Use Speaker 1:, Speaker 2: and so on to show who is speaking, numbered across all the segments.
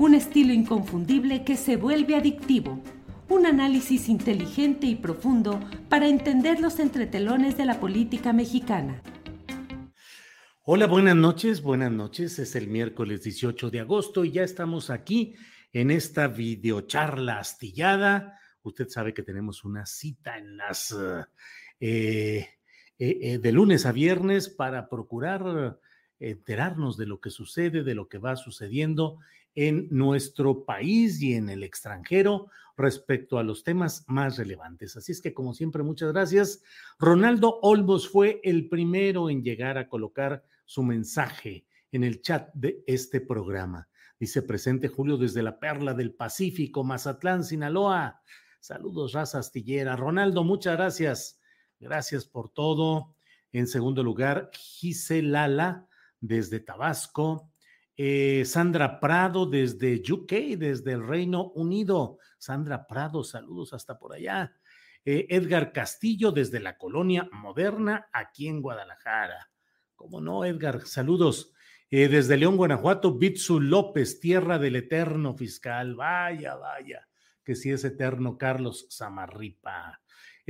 Speaker 1: Un estilo inconfundible que se vuelve adictivo. Un análisis inteligente y profundo para entender los entretelones de la política mexicana.
Speaker 2: Hola, buenas noches, buenas noches. Es el miércoles 18 de agosto y ya estamos aquí en esta videocharla astillada. Usted sabe que tenemos una cita eh, eh, eh, de lunes a viernes para procurar enterarnos de lo que sucede, de lo que va sucediendo en nuestro país y en el extranjero respecto a los temas más relevantes. Así es que, como siempre, muchas gracias. Ronaldo Olmos fue el primero en llegar a colocar su mensaje en el chat de este programa. Dice presente Julio desde la Perla del Pacífico, Mazatlán, Sinaloa. Saludos, raza astillera. Ronaldo, muchas gracias. Gracias por todo. En segundo lugar, Giselala desde Tabasco. Eh, Sandra Prado desde UK, desde el Reino Unido. Sandra Prado, saludos hasta por allá. Eh, Edgar Castillo desde la colonia moderna aquí en Guadalajara. ¿Cómo no, Edgar? Saludos. Eh, desde León, Guanajuato, Bitsu López, tierra del eterno fiscal. Vaya, vaya, que si es eterno Carlos Zamarripa.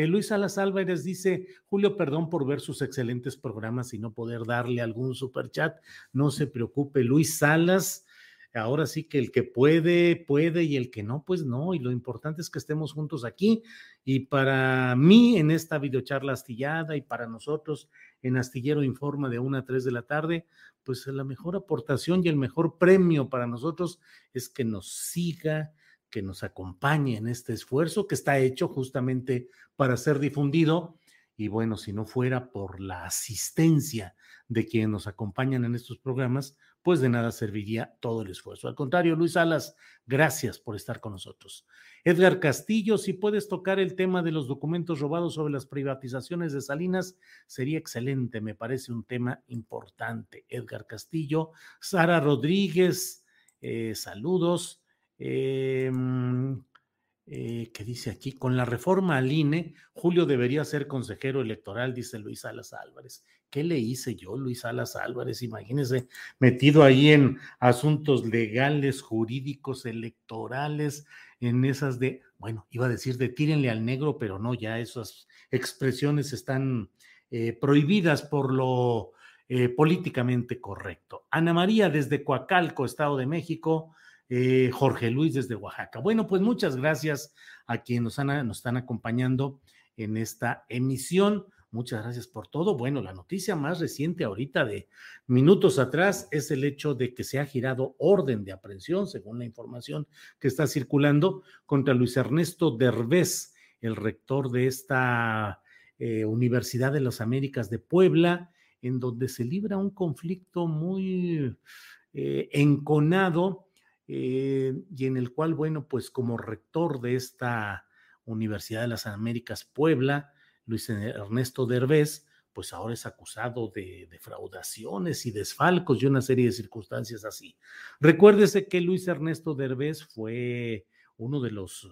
Speaker 2: Luis Salas Álvarez dice, Julio, perdón por ver sus excelentes programas y no poder darle algún superchat. No se preocupe, Luis Salas. Ahora sí que el que puede, puede y el que no, pues no. Y lo importante es que estemos juntos aquí. Y para mí en esta videocharla astillada y para nosotros en Astillero Informa de 1 a 3 de la tarde, pues la mejor aportación y el mejor premio para nosotros es que nos siga, que nos acompañe en este esfuerzo que está hecho justamente para ser difundido. Y bueno, si no fuera por la asistencia de quienes nos acompañan en estos programas, pues de nada serviría todo el esfuerzo. Al contrario, Luis Salas, gracias por estar con nosotros. Edgar Castillo, si puedes tocar el tema de los documentos robados sobre las privatizaciones de Salinas, sería excelente, me parece un tema importante. Edgar Castillo, Sara Rodríguez, eh, saludos. Eh, eh, ¿Qué dice aquí? Con la reforma al INE, Julio debería ser consejero electoral, dice Luis Salas Álvarez. ¿Qué le hice yo, Luis Salas Álvarez? Imagínese, metido ahí en asuntos legales, jurídicos, electorales, en esas de, bueno, iba a decir de tírenle al negro, pero no, ya esas expresiones están eh, prohibidas por lo eh, políticamente correcto. Ana María desde Coacalco, Estado de México. Eh, Jorge Luis desde Oaxaca. Bueno, pues muchas gracias a quienes nos, están acompañando en esta emisión. Muchas gracias por todo. Bueno, la noticia más reciente ahorita de minutos atrás es el hecho de que se ha girado orden de aprehensión, según la información que está circulando, contra Luis Ernesto Derbez, el rector de esta eh, Universidad de las Américas de Puebla, en donde se libra un conflicto muy eh, enconado eh, y en el cual, bueno, pues como rector de esta Universidad de las Américas Puebla, Luis Ernesto Derbez, pues ahora es acusado de defraudaciones y desfalcos y una serie de circunstancias así. Recuérdese que Luis Ernesto Derbez fue uno de los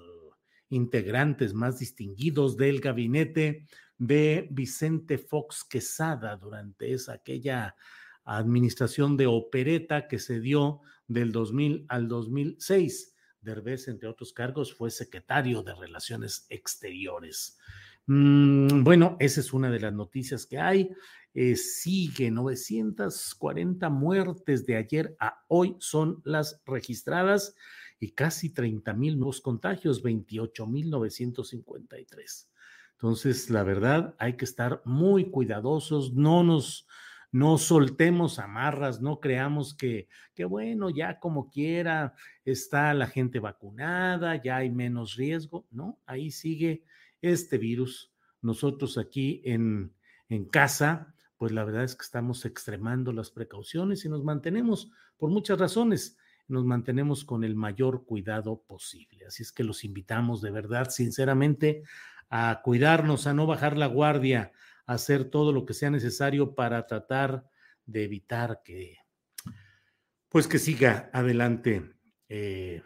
Speaker 2: integrantes más distinguidos del gabinete de Vicente Fox Quesada durante esa aquella administración de opereta que se dio del 2000 al 2006. Derbez, entre otros cargos, fue secretario de Relaciones Exteriores. Mm, bueno, esa es una de las noticias que hay. Eh, sigue 940 muertes de ayer a hoy son las registradas y casi 30 mil nuevos contagios, 28 mil 953. Entonces, la verdad, hay que estar muy cuidadosos, no nos, no soltemos amarras, no creamos que, que, bueno, ya como quiera está la gente vacunada, ya hay menos riesgo, ¿no? Ahí sigue este virus. Nosotros aquí en, en casa, pues la verdad es que estamos extremando las precauciones y nos mantenemos por muchas razones nos mantenemos con el mayor cuidado posible. Así es que los invitamos de verdad, sinceramente, a cuidarnos, a no bajar la guardia, hacer todo lo que sea necesario para tratar de evitar que, pues que siga adelante eh,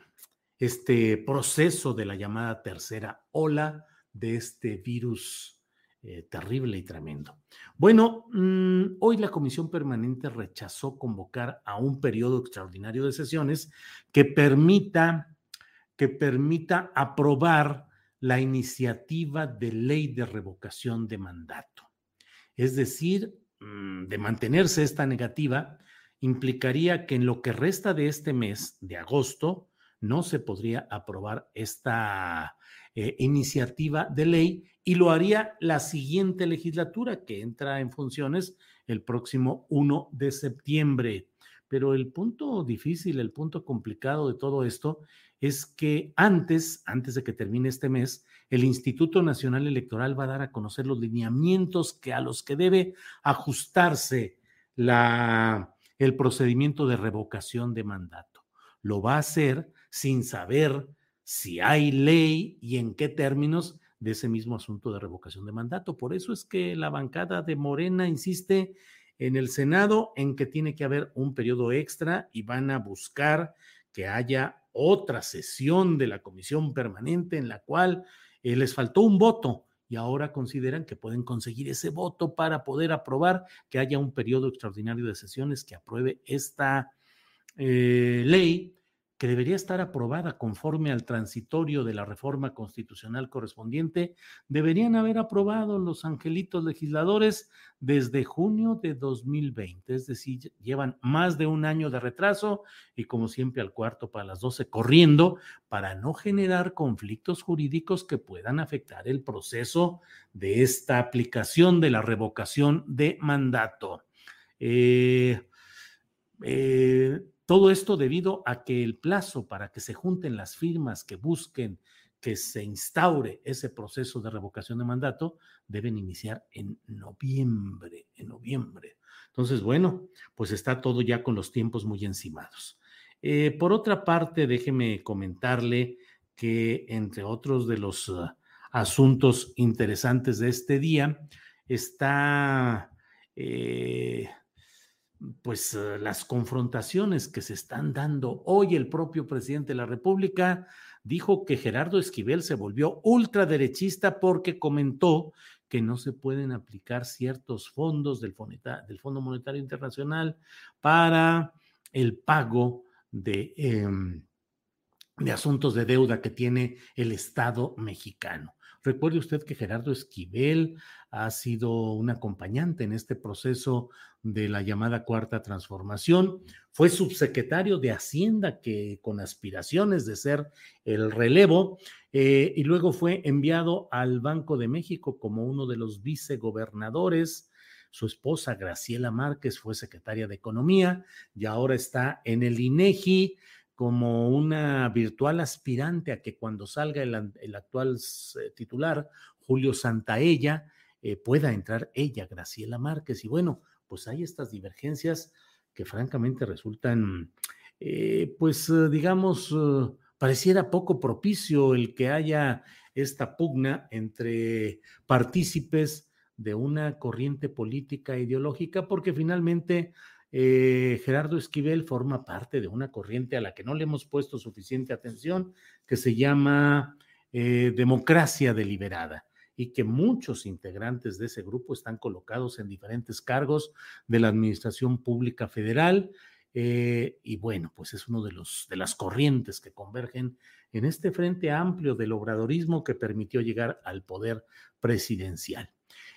Speaker 2: este proceso de la llamada tercera ola de este virus eh, terrible y tremendo. Bueno, mm, hoy la Comisión Permanente rechazó convocar a un periodo extraordinario de sesiones que permita, que permita aprobar la iniciativa de ley de revocación de mandato. Es decir, mm, de mantenerse esta negativa, implicaría que en lo que resta de este mes de agosto no se podría aprobar esta eh, iniciativa de ley y lo haría la siguiente legislatura que entra en funciones el próximo 1 de septiembre. Pero el punto difícil, el punto complicado de todo esto es que antes, antes de que termine este mes, el Instituto Nacional Electoral va a dar a conocer los lineamientos que a los que debe ajustarse la, el procedimiento de revocación de mandato. Lo va a hacer sin saber si hay ley y en qué términos de ese mismo asunto de revocación de mandato. Por eso es que la bancada de Morena insiste en el Senado en que tiene que haber un periodo extra y van a buscar que haya otra sesión de la comisión permanente en la cual eh, les faltó un voto y ahora consideran que pueden conseguir ese voto para poder aprobar que haya un periodo extraordinario de sesiones que apruebe esta eh, ley que debería estar aprobada conforme al transitorio de la reforma constitucional correspondiente, deberían haber aprobado los angelitos legisladores desde junio de 2020, es decir, llevan más de un año de retraso y como siempre al cuarto para las doce corriendo para no generar conflictos jurídicos que puedan afectar el proceso de esta aplicación de la revocación de mandato. Eh, eh, todo esto debido a que el plazo para que se junten las firmas que busquen que se instaure ese proceso de revocación de mandato deben iniciar en noviembre, en noviembre. Entonces, bueno, pues está todo ya con los tiempos muy encimados. Eh, por otra parte, déjeme comentarle que entre otros de los uh, asuntos interesantes de este día está eh, pues eh, las confrontaciones que se están dando. Hoy el propio presidente de la República dijo que Gerardo Esquivel se volvió ultraderechista porque comentó que no se pueden aplicar ciertos fondos del, del Fondo Monetario Internacional para el pago de, em, de asuntos de deuda que tiene el Estado mexicano. Recuerde usted que Gerardo Esquivel ha sido un acompañante en este proceso de la llamada cuarta transformación. Fue subsecretario de Hacienda que con aspiraciones de ser el relevo eh, y luego fue enviado al Banco de México como uno de los vicegobernadores. Su esposa Graciela Márquez fue secretaria de Economía y ahora está en el INEGI como una virtual aspirante a que cuando salga el, actual eh, titular, Julio Santaella, eh, pueda entrar ella, Graciela Márquez. Y bueno, pues hay estas divergencias que francamente resultan, eh, pues digamos, pareciera poco propicio el que haya esta pugna entre partícipes de una corriente política e ideológica, porque finalmente eh, Gerardo Esquivel forma parte de una corriente a la que no le hemos puesto suficiente atención, que se llama eh, democracia deliberada y que muchos integrantes de ese grupo están colocados en diferentes cargos de la Administración Pública Federal. Eh, y bueno, pues es uno de, los, de las corrientes que convergen en este frente amplio del obradorismo que permitió llegar al poder presidencial.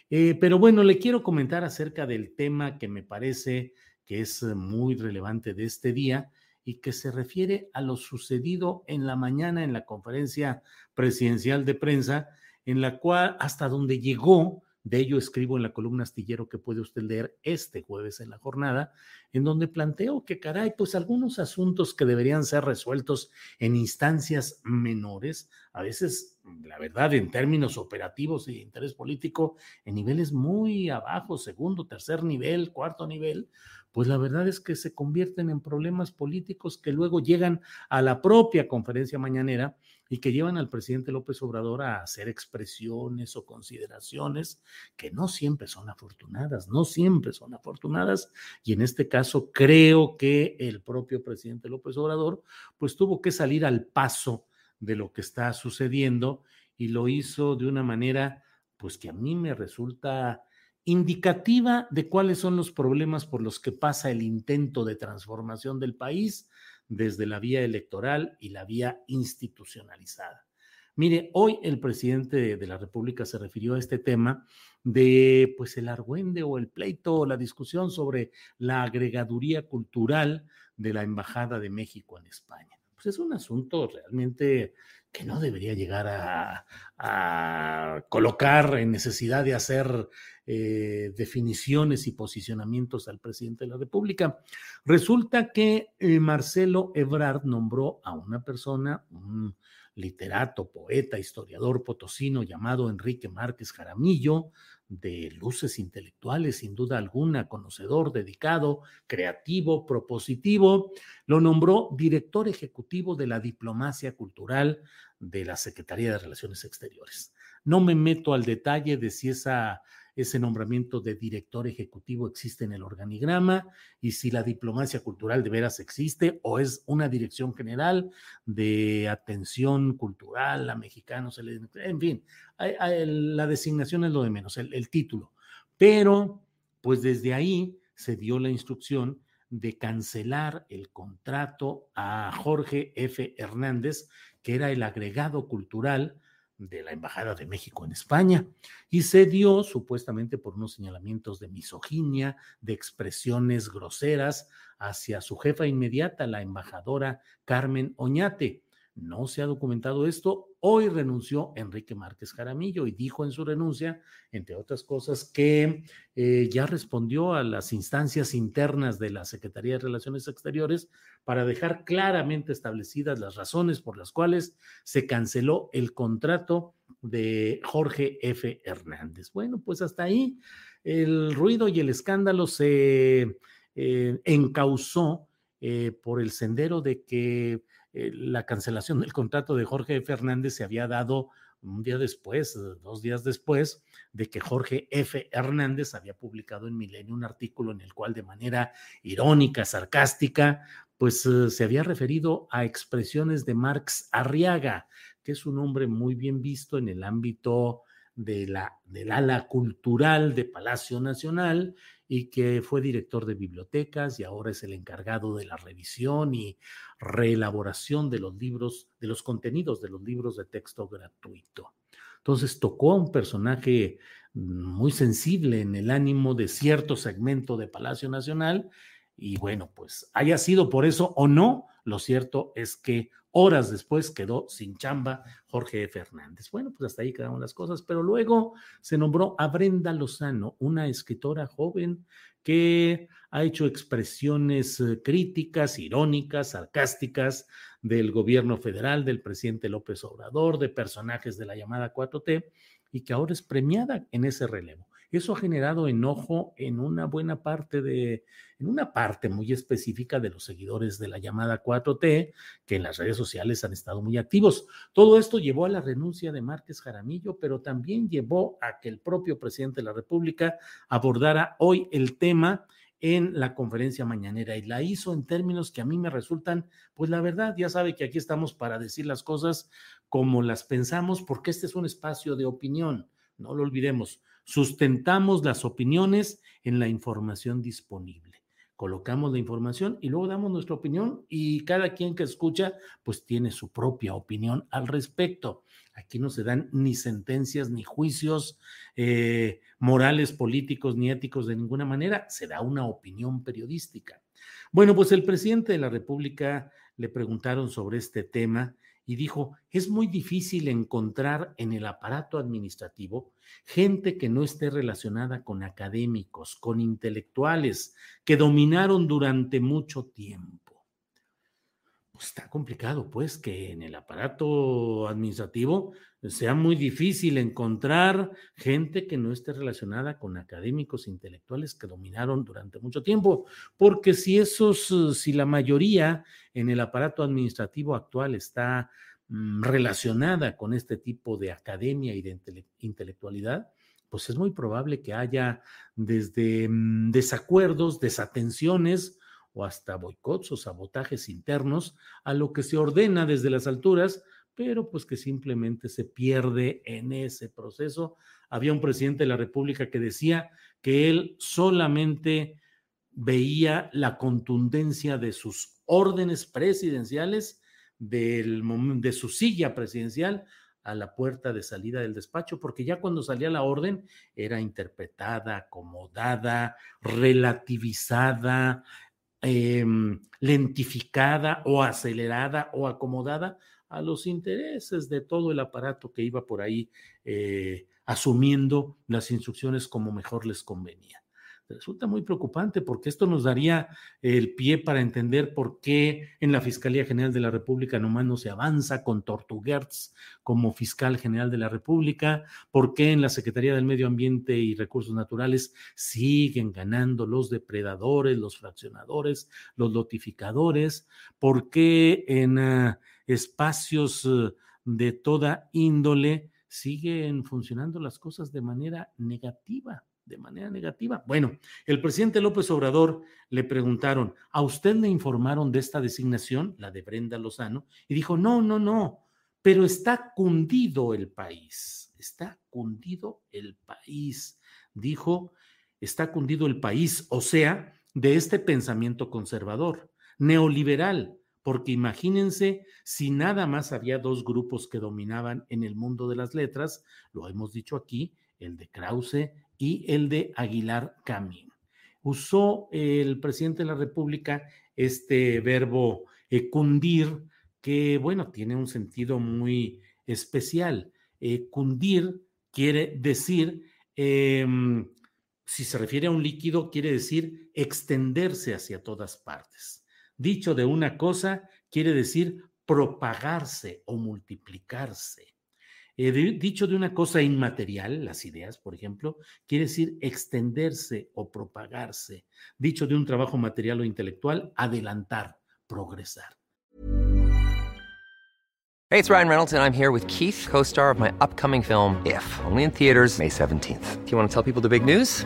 Speaker 2: Pero bueno, le quiero comentar acerca del tema que me parece que es muy relevante de este día y que se refiere a lo sucedido en la mañana en la conferencia presidencial de prensa, en la cual hasta donde llegó de ello escribo en la columna astillero que puede usted leer este jueves en la jornada, en donde planteo que, caray, pues algunos asuntos que deberían ser resueltos en instancias menores, a veces, la verdad, en términos operativos y de interés político, en niveles muy abajo, segundo, tercer nivel, cuarto nivel, pues la verdad es que se convierten en problemas políticos que luego llegan a la propia conferencia mañanera y que llevan al presidente López Obrador a hacer expresiones o consideraciones que no siempre son afortunadas, no siempre son afortunadas. Y en este caso creo que el propio presidente López Obrador pues tuvo que salir al paso de lo que está sucediendo y lo hizo de una manera pues que a mí me resulta indicativa de cuáles son los problemas por los que pasa el intento de transformación del país desde la vía electoral y la vía institucionalizada. Mire, hoy el presidente de la República se refirió a este tema de pues el argüende o el pleito o la discusión sobre la agregaduría cultural de la Embajada de México en España. Pues es un asunto realmente que no debería llegar a, colocar en necesidad de hacer eh, definiciones y posicionamientos al presidente de la República. Resulta que eh, Marcelo Ebrard nombró a una persona, un literato, poeta, historiador potosino llamado Enrique Márquez Jaramillo, de luces intelectuales, sin duda alguna, conocedor, dedicado, creativo, propositivo, lo nombró director ejecutivo de la diplomacia cultural de la Secretaría de Relaciones Exteriores. No me meto al detalle de si esa ese nombramiento de director ejecutivo existe en el organigrama y si la diplomacia cultural de veras existe o es una dirección general de atención cultural a mexicanos, en fin, la designación es lo de menos, el, el título. Pero, pues desde ahí se dio la instrucción de cancelar el contrato a Jorge F. Hernández, que era el agregado cultural de la Embajada de México en España y se dio supuestamente por unos señalamientos de misoginia, de expresiones groseras hacia su jefa inmediata, la embajadora Carmen Oñate. No se ha documentado esto. Hoy renunció Enrique Márquez Jaramillo y dijo en su renuncia, entre otras cosas, que eh, ya respondió a las instancias internas de la Secretaría de Relaciones Exteriores para dejar claramente establecidas las razones por las cuales se canceló el contrato de Jorge F. Hernández. Bueno, pues hasta ahí el ruido y el escándalo se eh, encausó eh, por el sendero de que eh, la cancelación del contrato de Jorge Fernández se había dado un día después, dos días después, de que Jorge F. Hernández había publicado en Milenio un artículo en el cual de manera irónica, sarcástica, pues eh, se había referido a expresiones de Marx Arriaga, que es un hombre muy bien visto en el ámbito de la, del ala cultural de Palacio Nacional y que fue director de bibliotecas y ahora es el encargado de la revisión y reelaboración de los libros, de los contenidos de los libros de texto gratuito. Entonces tocó a un personaje muy sensible en el ánimo de cierto segmento de Palacio Nacional y bueno, pues haya sido por eso o no, lo cierto es que horas después quedó sin chamba Jorge Fernández. Bueno, pues hasta ahí quedaron las cosas, pero luego se nombró a Brenda Lozano, una escritora joven que ha hecho expresiones eh, críticas, irónicas, sarcásticas del gobierno federal, del presidente López Obrador, de personajes de la llamada 4T, y que ahora es premiada en ese relevo. Eso ha generado enojo en una buena parte de, en una parte muy específica de los seguidores de la llamada 4T, que en las redes sociales han estado muy activos. Todo esto llevó a la renuncia de Márquez Jaramillo, pero también llevó a que el propio presidente de la República abordara hoy el tema en la conferencia mañanera y la hizo en términos que a mí me resultan, pues la verdad, ya sabe que aquí estamos para decir las cosas como las pensamos, porque este es un espacio de opinión, no lo olvidemos, sustentamos las opiniones en la información disponible colocamos la información y luego damos nuestra opinión y cada quien que escucha pues tiene su propia opinión al respecto. Aquí no se dan ni sentencias ni juicios eh, morales, políticos ni éticos de ninguna manera, se da una opinión periodística. Bueno, pues el presidente de la República le preguntaron sobre este tema y dijo, es muy difícil encontrar en el aparato administrativo gente que no esté relacionada con académicos, con intelectuales, que dominaron durante mucho tiempo. Pues está complicado, pues, que en el aparato administrativo sea muy difícil encontrar gente que no esté relacionada con académicos intelectuales que dominaron durante mucho tiempo, porque si esos, si la mayoría en el aparato administrativo actual está mm, relacionada con este tipo de academia y de intelectualidad, pues es muy probable que haya desde mm, desacuerdos, desatenciones o hasta boicots o sabotajes internos a lo que se ordena desde las alturas pero pues que simplemente se pierde en ese proceso. Había un presidente de la República que decía que él solamente veía la contundencia de sus órdenes presidenciales, del, de su silla presidencial a la puerta de salida del despacho, porque ya cuando salía la orden era interpretada, acomodada, relativizada, em, lentificada o acelerada o acomodada a los intereses de todo el aparato que iba por ahí eh, asumiendo las instrucciones como mejor les convenía. Resulta muy preocupante porque esto nos daría el pie para entender por qué en la Fiscalía General de la República nomás no se avanza con Tortuguerz como fiscal general de la República, por qué en la Secretaría del Medio Ambiente y Recursos Naturales siguen ganando los depredadores, los fraccionadores, los notificadores, por qué en... Ah, espacios eh, de toda índole, siguen funcionando las cosas de manera negativa, de manera negativa. Bueno, el presidente López Obrador le preguntaron, ¿a usted le informaron de esta designación, la de Brenda Lozano? Y dijo, no, no, no, pero está cundido el país, está cundido el país, dijo, está cundido el país, o sea, de este pensamiento conservador, neoliberal, porque imagínense si nada más había dos grupos que dominaban en el mundo de las letras, lo hemos dicho aquí, el de Krause y el de Aguilar Camín. Usó el presidente de la República este verbo cundir, que bueno, tiene un sentido muy especial. cundir quiere decir, em, si se refiere a un líquido, quiere decir extenderse hacia todas partes. Dicho de una cosa, quiere decir propagarse o multiplicarse. Eh, dicho de una cosa inmaterial, las ideas, por ejemplo, quiere decir extenderse o propagarse. Dicho de un trabajo material o intelectual, adelantar, progresar.
Speaker 3: Hey, it's Ryan Reynolds and I'm here with Keith, co-star of my upcoming film If, only in theaters May 17th. Do you want to tell people the big news?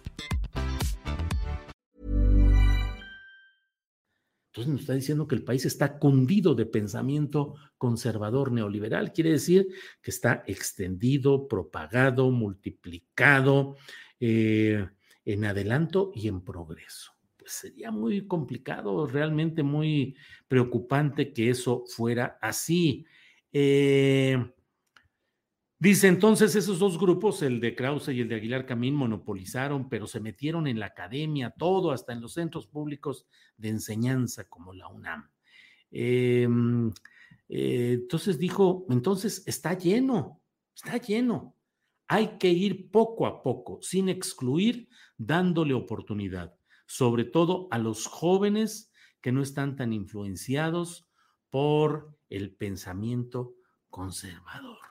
Speaker 2: Entonces nos está diciendo que el país está cundido de pensamiento conservador neoliberal. Quiere decir que está extendido, propagado, multiplicado eh, en adelanto y en progreso. Pues sería muy complicado, realmente muy preocupante que eso fuera así. Eh, Dice entonces esos dos grupos, el de Krause y el de Aguilar Camín, monopolizaron, pero se metieron en la academia, todo, hasta en los centros públicos de enseñanza como la UNAM. Em, eh, entonces dijo, entonces está lleno, está lleno. Hay que ir poco a poco, sin excluir, dándole oportunidad, sobre todo a los jóvenes que no están tan influenciados por el pensamiento conservador.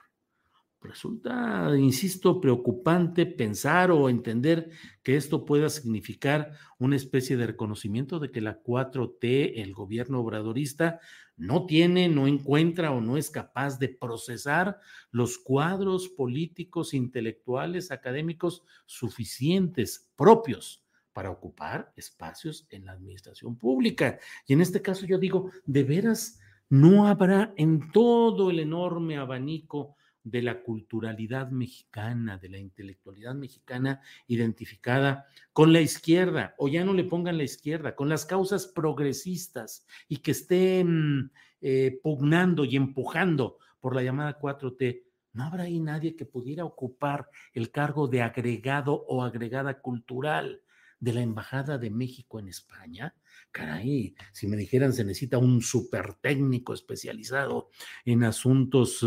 Speaker 2: Resulta, insisto, preocupante pensar o entender que esto pueda significar una especie de reconocimiento de que la 4T, el gobierno obradorista, no tiene, no encuentra o no es capaz de procesar los cuadros políticos, intelectuales, académicos suficientes, propios, para ocupar espacios en la administración pública. Y en este caso yo digo, de veras, no habrá en todo el enorme abanico de la culturalidad mexicana, de la intelectualidad mexicana identificada con la izquierda, o ya no le pongan la izquierda, con las causas progresistas y que estén eh, pugnando y empujando por la llamada 4T. ¿No habrá ahí nadie que pudiera ocupar el cargo de agregado o agregada cultural de la Embajada de México en España? caray, si me dijeran se necesita un super técnico especializado en asuntos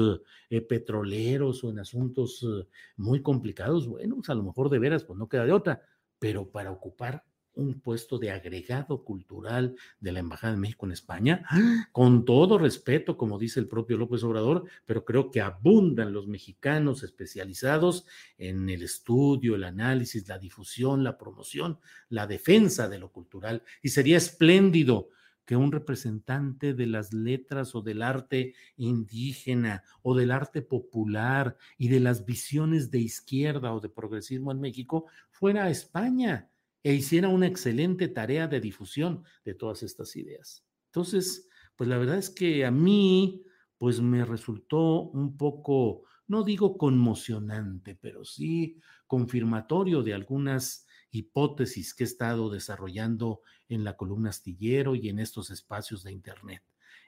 Speaker 2: eh, petroleros o en asuntos eh, muy complicados, bueno, pues a lo mejor de veras, pues no queda de otra, pero para ocupar un puesto de agregado cultural de la Embajada de México en España, con todo respeto, como dice el propio López Obrador, pero creo que abundan los mexicanos especializados en el estudio, el análisis, la difusión, la promoción, la defensa de lo cultural. Y sería espléndido que un representante de las letras o del arte indígena o del arte popular y de las visiones de izquierda o de progresismo en México fuera a España e hiciera una excelente tarea de difusión de todas estas ideas. Entonces, pues la verdad es que a mí, pues me resultó un poco, no digo conmocionante, pero sí confirmatorio de algunas hipótesis que he estado desarrollando en la columna astillero y en estos espacios de Internet.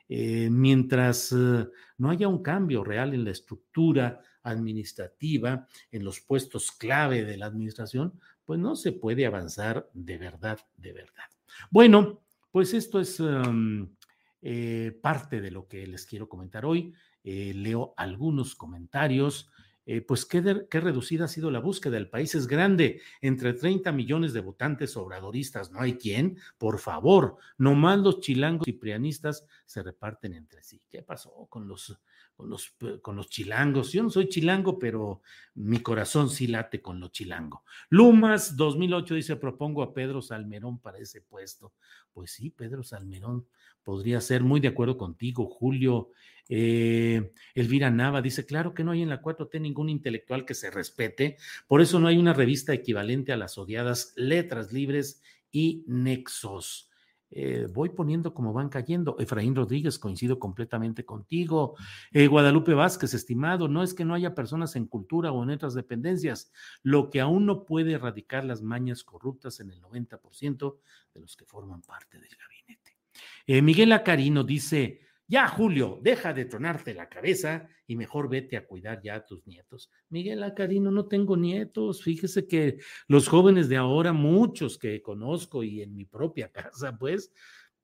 Speaker 2: Eh, mientras eh, no haya un cambio real en la estructura administrativa, en los puestos clave de la administración, pues no se puede avanzar de verdad, de verdad. Bueno, pues esto es em, eh, parte de lo que les quiero comentar hoy. Eh, leo algunos comentarios. Eh, pues qué, reducida ha sido la búsqueda. El país es grande, entre 30 millones de votantes obradoristas, no hay quien, por favor, nomás los chilangos y prianistas se reparten entre sí. ¿Qué pasó con los con los, con los chilangos. Yo no soy chilango, pero mi corazón sí late con lo chilango. Lumas 2008 dice, propongo a Pedro Salmerón para ese puesto. Pues sí, Pedro Salmerón podría ser muy de acuerdo contigo, Julio. Eh, Elvira Nava dice, claro que no hay en la 4T ningún intelectual que se respete, por eso no hay una revista equivalente a las odiadas Letras Libres y Nexos. Eh, voy poniendo como van cayendo. Efraín Rodríguez, coincido completamente contigo. Eh, Guadalupe Vázquez, estimado, no es que no haya personas en cultura o en otras dependencias, lo que aún no puede erradicar las mañas corruptas en el 90% de los que forman parte del gabinete. Eh, Miguel Acarino dice, ya, Julio, deja de tronarte la cabeza y mejor vete a cuidar ya a tus nietos. Miguel Acarino, no tengo nietos. Fíjese que los jóvenes de ahora, muchos que conozco y en mi propia casa, pues,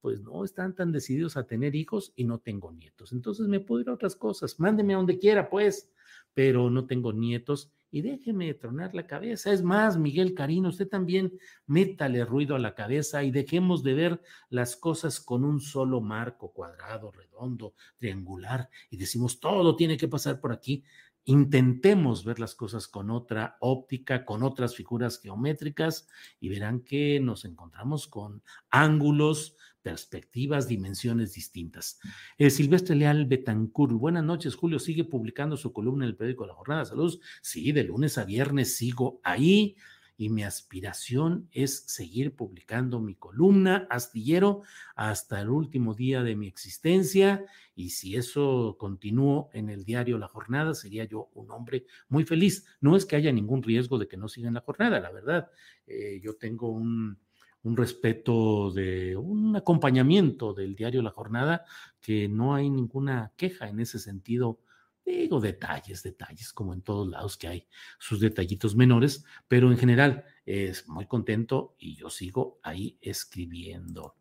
Speaker 2: pues no están tan decididos a tener hijos y no tengo nietos. Entonces me puedo ir a otras cosas. Mándeme a donde quiera, pues, pero no tengo nietos y déjeme tronar la cabeza. Es más, Miguel Carino, usted también métale ruido a la cabeza y dejemos de ver las cosas con un solo marco cuadrado, redondo, triangular y decimos todo tiene que pasar por aquí. Intentemos ver las cosas con otra óptica, con otras figuras geométricas y verán que nos encontramos con ángulos, perspectivas, dimensiones distintas. Eh, Silvestre Leal Betancourt, buenas noches, Julio, ¿sigue publicando su columna en el periódico La Jornada? Saludos. Sí, de lunes a viernes sigo ahí y mi aspiración es seguir publicando mi columna astillero hasta el último día de mi existencia y si eso continúo en el diario La Jornada sería yo un hombre muy feliz. No es que haya ningún riesgo de que no siga en la jornada, la verdad. Eh, yo tengo un un respeto de un acompañamiento del diario La Jornada, que no hay ninguna queja en ese sentido Digo detalles, detalles, como en todos lados que hay sus detallitos menores, pero en general es muy contento y yo sigo ahí escribiendo.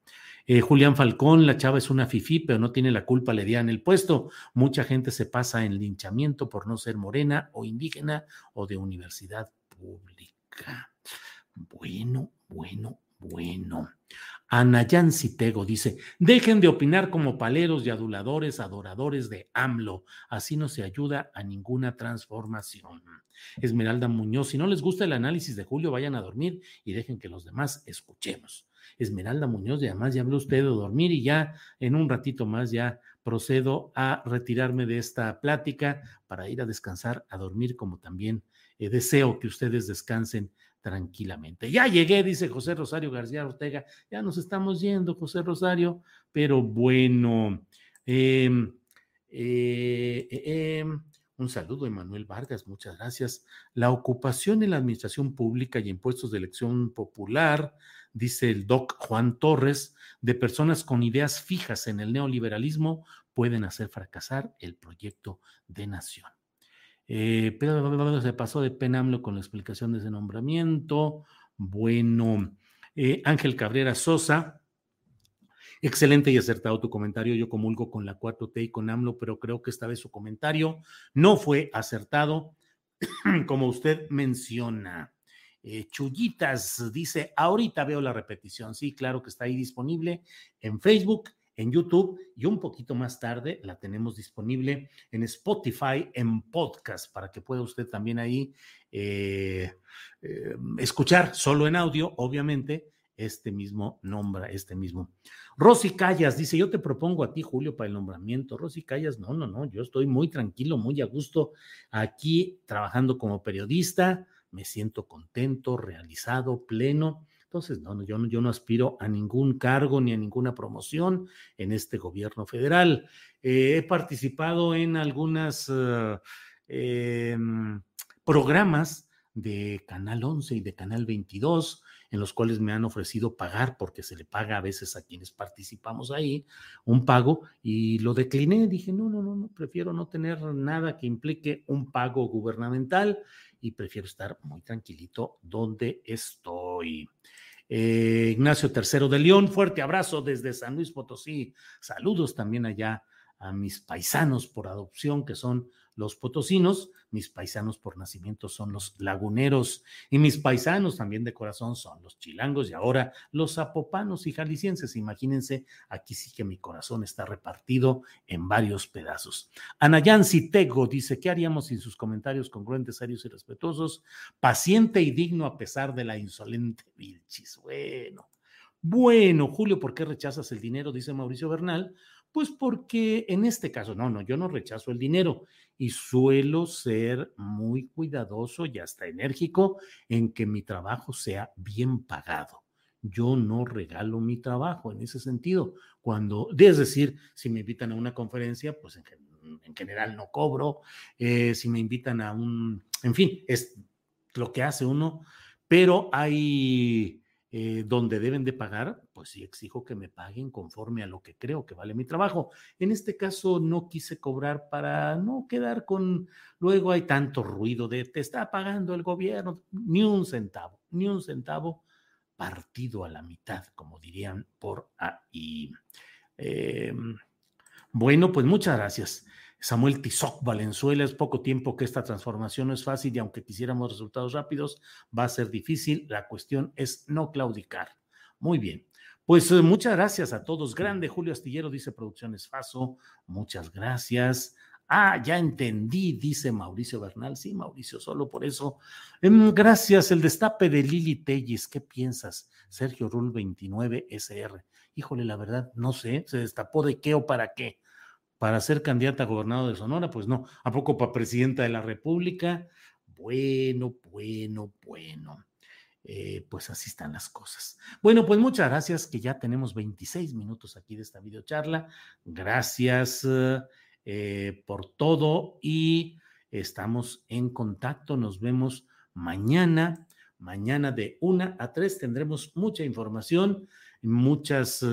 Speaker 2: Eh, Julián Falcón, la chava es una fifí, pero no tiene la culpa, le en el puesto. Mucha gente se pasa en linchamiento por no ser morena o indígena o de universidad pública. Bueno, bueno, bueno. Anayan Citego dice: Dejen de opinar como paleros y aduladores, adoradores de AMLO. Así no se ayuda a ninguna transformación. Esmeralda Muñoz: Si no les gusta el análisis de Julio, vayan a dormir y dejen que los demás escuchemos. Esmeralda Muñoz, y además ya habló usted de dormir y ya en un ratito más ya procedo a retirarme de esta plática para ir a descansar, a dormir, como también eh, deseo que ustedes descansen tranquilamente. Ya llegué, dice José Rosario García Ortega. Ya nos estamos yendo, José Rosario, pero bueno. Em, eh, eh, em, un saludo, Emanuel Vargas, muchas gracias. La ocupación en la administración pública y impuestos de elección popular, dice el doc Juan Torres, de personas con ideas fijas en el neoliberalismo pueden hacer fracasar el proyecto de nación. Eh, se pasó de penamlo con la explicación de ese nombramiento. Bueno, eh, Ángel Cabrera Sosa. Excelente y acertado tu comentario. Yo comulgo con la 4T y con AMLO, pero creo que esta vez su comentario no fue acertado, como usted menciona. Eh, Chullitas dice, ahorita veo la repetición. Sí, claro que está ahí disponible en Facebook en YouTube y un poquito más tarde la tenemos disponible en Spotify en podcast para que pueda usted también ahí eh, eh, escuchar solo en audio, obviamente, este mismo nombre, este mismo. Rosy Callas dice, yo te propongo a ti, Julio, para el nombramiento. Rosy Callas, no, no, no, yo estoy muy tranquilo, muy a gusto aquí trabajando como periodista, me siento contento, realizado, pleno entonces, no, yo, yo no aspiro a ningún cargo ni a ninguna promoción en este gobierno federal. Eh, he participado en algunos eh, em, programas de Canal 11 y de Canal 22, en los cuales me han ofrecido pagar, porque se le paga a veces a quienes participamos ahí, un pago, y lo decliné. Dije, no, no, no, no, prefiero no tener nada que implique un pago gubernamental y prefiero estar muy tranquilito donde estoy. Eh, Ignacio III de León, fuerte abrazo desde San Luis Potosí. Saludos también allá a mis paisanos por adopción, que son los potosinos, mis paisanos por nacimiento son los laguneros y mis paisanos también de corazón son los chilangos y ahora los zapopanos y jaliscienses. Imagínense, aquí sí que mi corazón está repartido en varios pedazos. Anayan Citego dice, ¿qué haríamos sin sus comentarios congruentes, serios y respetuosos? Paciente y digno a pesar de la insolente Vilchis. Bueno. Bueno, Julio, ¿por qué rechazas el dinero? Dice Mauricio Bernal. Pues porque en este caso, no, no, yo no rechazo el dinero y suelo ser muy cuidadoso y hasta enérgico en que mi trabajo sea bien pagado. Yo no regalo mi trabajo en ese sentido. Cuando, es decir, si me invitan a una conferencia, pues en, general no cobro. Eh, si me invitan a un, en fin, es lo que hace uno, pero hay eh, donde deben de pagar, pues sí exijo que me paguen conforme a lo que creo que vale mi trabajo. En este caso no quise cobrar para no quedar con, luego hay tanto ruido de te está pagando el gobierno, ni un centavo, ni un centavo partido a la mitad, como dirían por ahí. Em, bueno, pues muchas gracias. Samuel Tizoc Valenzuela, es poco tiempo que esta transformación no es fácil y aunque quisiéramos resultados rápidos, va a ser difícil. La cuestión es no claudicar. Muy bien. Pues eh, muchas gracias a todos. Grande Julio Astillero, dice Producciones Faso. Muchas gracias. Ah, ya entendí, dice Mauricio Bernal. Sí, Mauricio, solo por eso. Em, gracias. El destape de Lili Telles. ¿Qué piensas? Sergio Rul 29 SR. Híjole, la verdad, no sé. ¿Se destapó de qué o para qué? para ser candidata a gobernador de Sonora, pues no, ¿a poco para presidenta de la República? Bueno, bueno, bueno. Eh, pues así están las cosas. Bueno, pues muchas gracias, que ya tenemos 26 minutos aquí de esta videocharla. Gracias eh, por todo y estamos en contacto. Nos vemos mañana. Mañana de una a tres tendremos mucha información, muchas...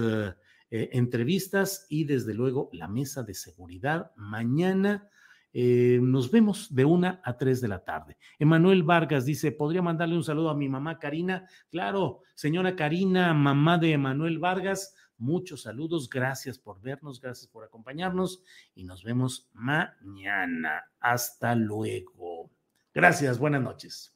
Speaker 2: Eh, entrevistas y desde luego la mesa de seguridad. Mañana Eh, nos vemos de una a tres de la tarde. Emanuel Vargas dice, ¿podría mandarle un saludo a mi mamá Karina? Claro, señora Karina, mamá de Emanuel Vargas, muchos saludos, gracias por vernos, gracias por acompañarnos y nos vemos mañana. Hasta luego. Gracias, buenas noches.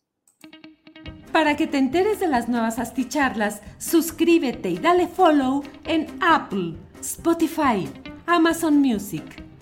Speaker 1: Para que te enteres de las nuevas asticharlas, suscríbete y dale follow en Apple, Spotify, Amazon Music,